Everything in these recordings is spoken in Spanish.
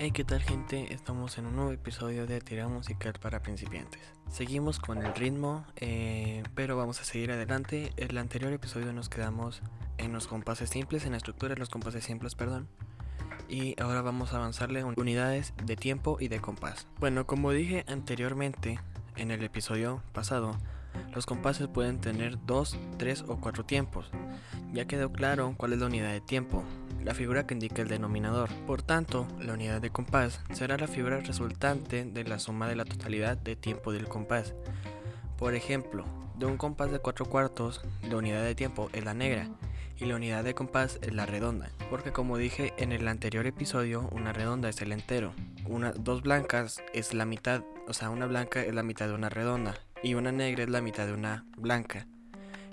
Hey, ¿qué tal gente? Estamos en un nuevo episodio de Tira Musical para Principiantes. Seguimos con el ritmo, eh, pero vamos a seguir adelante. En el anterior episodio nos quedamos en los compases simples, en la estructura de los compases simples, perdón. Y ahora vamos a avanzarle en unidades de tiempo y de compás. Bueno, como dije anteriormente en el episodio pasado, los compases pueden tener dos, tres o cuatro tiempos. Ya quedó claro cuál es la unidad de tiempo la figura que indica el denominador. Por tanto, la unidad de compás será la figura resultante de la suma de la totalidad de tiempo del compás. Por ejemplo, de un compás de 4 cuartos, la unidad de tiempo es la negra y la unidad de compás es la redonda, porque como dije en el anterior episodio, una redonda es el entero, una, dos blancas es la mitad, o sea, una blanca es la mitad de una redonda y una negra es la mitad de una blanca.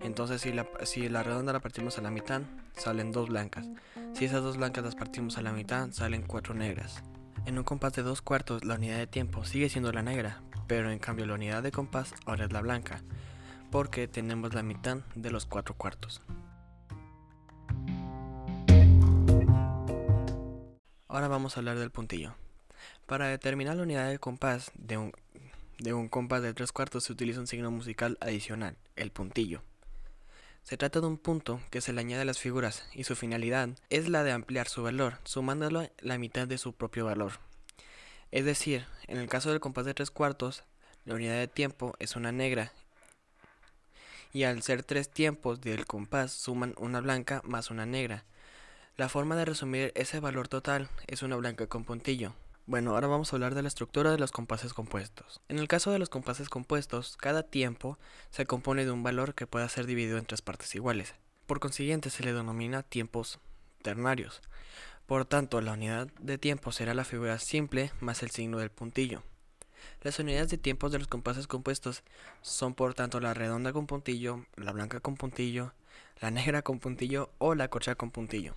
Entonces si la, si la redonda la partimos a la mitad, salen dos blancas. Si esas dos blancas las partimos a la mitad, salen cuatro negras. En un compás de dos cuartos, la unidad de tiempo sigue siendo la negra, pero en cambio la unidad de compás ahora es la blanca, porque tenemos la mitad de los cuatro cuartos. Ahora vamos a hablar del puntillo. Para determinar la unidad de compás de un, compás de tres cuartos se utiliza un signo musical adicional, el puntillo. Se trata de un punto que se le añade a las figuras y su finalidad es la de ampliar su valor, sumándolo la mitad de su propio valor. Es decir, en el caso del compás de tres cuartos, la unidad de tiempo es una negra y al ser tres tiempos del compás suman una blanca más una negra. La forma de resumir ese valor total es una blanca con puntillo. Bueno, ahora vamos a hablar de la estructura de los compases compuestos. En el caso de los compases compuestos, cada tiempo se compone de un valor que pueda ser dividido en tres partes iguales. Por consiguiente, se le denomina tiempos ternarios. Por tanto, la unidad de tiempo será la figura simple más el signo del puntillo. Las unidades de tiempos de los compases compuestos son por tanto la redonda con puntillo, la blanca con puntillo, la negra con puntillo o la corcha con puntillo.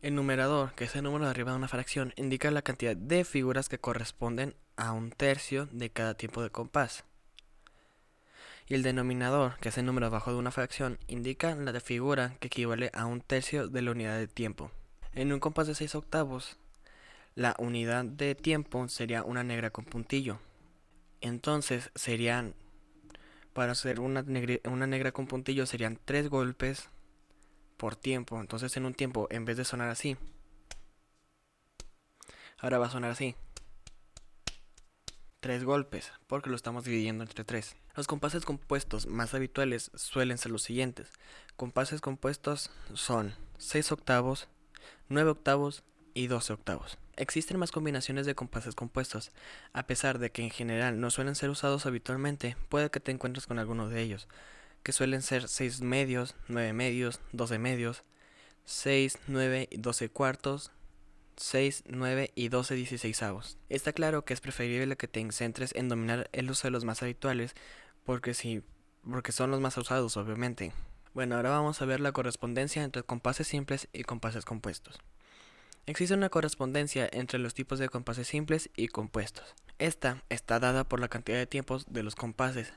El numerador, que es el número de arriba de una fracción, indica la cantidad de figuras que corresponden a un tercio de cada tiempo de compás. Y el denominador, que es el número abajo de una fracción, indica la de figura que equivale a un tercio de la unidad de tiempo. En un compás de 6 octavos, la unidad de tiempo sería una negra con puntillo. Entonces serían, para hacer una, una negra con puntillo, serían 3 golpes por tiempo. Entonces en un tiempo, en vez de sonar así, ahora va a sonar así. Tres golpes, porque lo estamos dividiendo entre tres. Los compases compuestos más habituales suelen ser los siguientes. Compases compuestos son 6 octavos, 9 octavos y 12 octavos. Existen más combinaciones de compases compuestos. A pesar de que en general no suelen ser usados habitualmente, puede que te encuentres con alguno de ellos que suelen ser 6 medios, 9 medios, 12 medios, 6, 9 y 12 cuartos, 6, 9 y 12 dieciséisavos. Está claro que es preferible que te centres en dominar el uso de los más habituales, porque sí, porque son los más usados, obviamente. Bueno, ahora vamos a ver la correspondencia entre compases simples y compases compuestos. Existe una correspondencia entre los tipos de compases simples y compuestos. Esta está dada por la cantidad de tiempos de los compases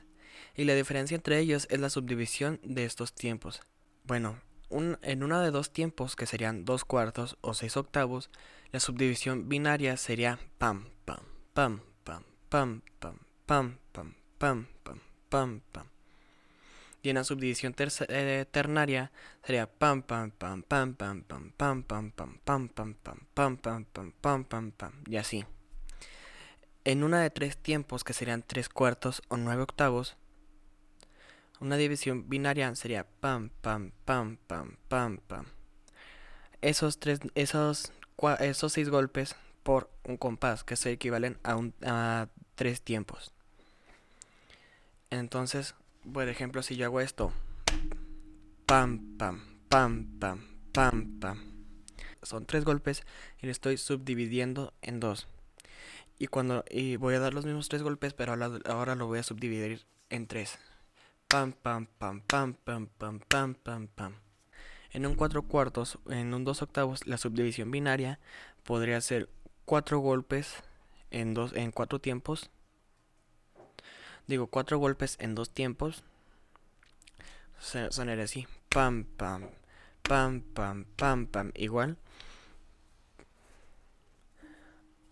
y la diferencia entre ellos es la subdivisión de estos tiempos. Bueno, en una de dos tiempos, que serían dos cuartos o seis octavos, la subdivisión binaria sería pam, pam, pam, pam, pam, pam, pam, pam, pam, pam, pam, pam. Y en la subdivisión ternaria sería pam, pam, pam, pam, pam, pam, pam, pam, pam, pam, pam, pam, pam, pam, pam, pam, pam, pam, y así. En una de tres tiempos, que serían tres cuartos o nueve octavos, una división binaria sería pam, pam, pam, pam, pam, pam. Esos, tres, esos, esos seis golpes por un compás, que se equivalen a, a tres tiempos. Entonces, por ejemplo, si yo hago esto, pam, pam, pam, pam, pam, pam. Son tres golpes y lo estoy subdividiendo en dos. Y cuando y voy a dar los mismos tres golpes, pero ahora, ahora lo voy a subdividir en tres. Pam, pam, pam, pam, pam, pam, pam, pam, pam. En un cuatro cuartos, en un dos octavos, la subdivisión binaria podría ser cuatro golpes en dos, en cuatro tiempos. Digo, cuatro golpes en dos tiempos. Sonaría así. Pam, pam, pam, pam, pam, pam. Igual.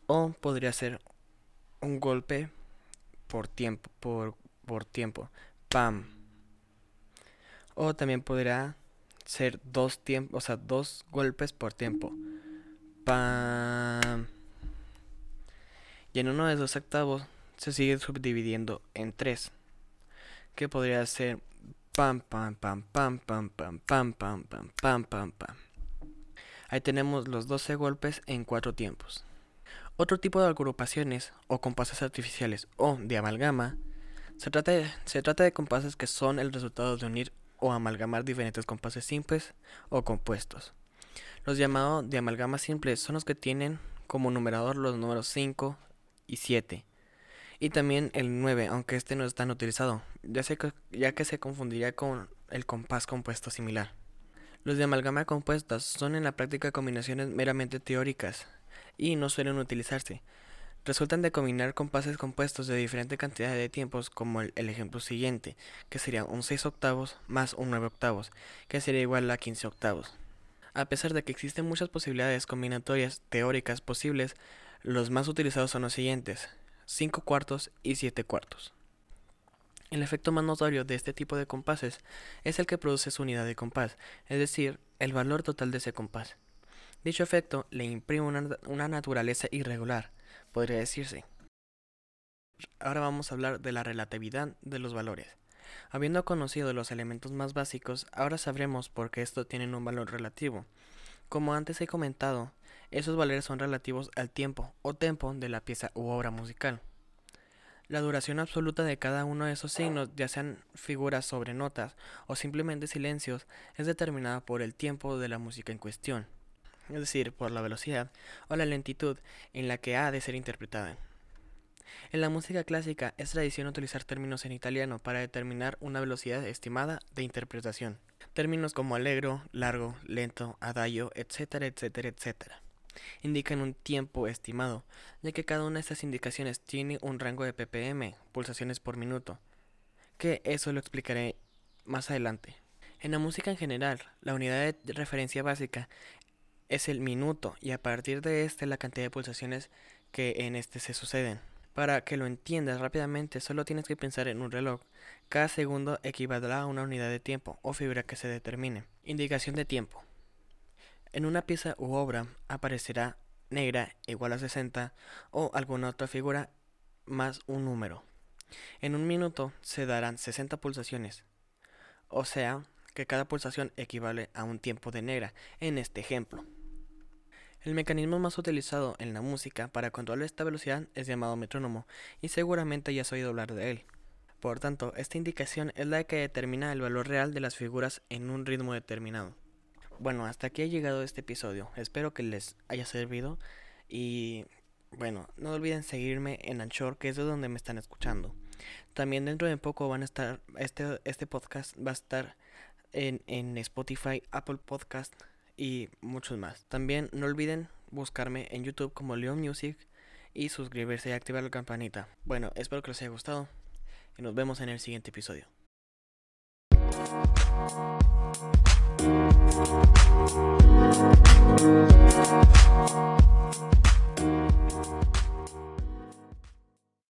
O podría ser un golpe por tiempo, por, por tiempo. Pam. O también podría ser dos tiempos, o sea, dos golpes por tiempo. Pam. Y en uno de esos octavos se sigue subdividiendo en tres. Que podría ser pam pam pam pam pam pam pam pam pam pam pam pam. Ahí tenemos los 12 golpes en cuatro tiempos. Otro tipo de agrupaciones o compases artificiales o de amalgama se trata de, compases que son el resultado de unir o amalgamar diferentes compases simples o compuestos. Los llamados de amalgama simples son los que tienen como numerador los números 5 y 7. Y también el 9, aunque este no es tan utilizado, ya, ya que se confundiría con el compás compuesto similar. Los de amalgama compuestas son en la práctica combinaciones meramente teóricas y no suelen utilizarse. Resultan de combinar compases compuestos de diferente cantidad de tiempos como el, ejemplo siguiente, que sería un 6 octavos más un 9 octavos, que sería igual a 15 octavos. A pesar de que existen muchas posibilidades combinatorias teóricas posibles, los más utilizados son los siguientes, 5 cuartos y 7 cuartos. El efecto más notorio de este tipo de compases es el que produce su unidad de compás, es decir, el valor total de ese compás. Dicho efecto le imprime una, naturaleza irregular, podría decirse. Ahora vamos a hablar de la relatividad de los valores. Habiendo conocido los elementos más básicos, ahora sabremos por qué estos tienen un valor relativo. Como antes he comentado, esos valores son relativos al tiempo o tempo de la pieza u obra musical. La duración absoluta de cada uno de esos signos, ya sean figuras sobre notas o simplemente silencios, es determinada por el tiempo de la música en cuestión, es decir, por la velocidad o la lentitud en la que ha de ser interpretada. En la música clásica es tradición utilizar términos en italiano para determinar una velocidad estimada de interpretación. Términos como allegro, largo, lento, adagio, etcétera, etcétera, etcétera indican un tiempo estimado, ya que cada una de estas indicaciones tiene un rango de ppm, pulsaciones por minuto, que eso lo explicaré más adelante. En la música en general, la unidad de referencia básica es el minuto y a partir de este la cantidad de pulsaciones que en este se suceden. Para que lo entiendas rápidamente, solo tienes que pensar en un reloj. Cada segundo equivaldrá a una unidad de tiempo o fibra que se determine. Indicación de tiempo. En una pieza u obra aparecerá negra igual a 60 o alguna otra figura más un número. En un minuto se darán 60 pulsaciones, o sea que cada pulsación equivale a un tiempo de negra en este ejemplo. El mecanismo más utilizado en la música para controlar esta velocidad es llamado metrónomo y seguramente ya has oído hablar de él. Por tanto, esta indicación es la que determina el valor real de las figuras en un ritmo determinado. Bueno, hasta aquí ha llegado este episodio. Espero que les haya servido. Y bueno, no olviden seguirme en Anchor, que es de donde me están escuchando. También dentro de poco van a estar, este, este podcast va a estar en, en Spotify, Apple Podcast y muchos más. También no olviden buscarme en YouTube como Leon Music y suscribirse y activar la campanita. Bueno, espero que les haya gustado y nos vemos en el siguiente episodio.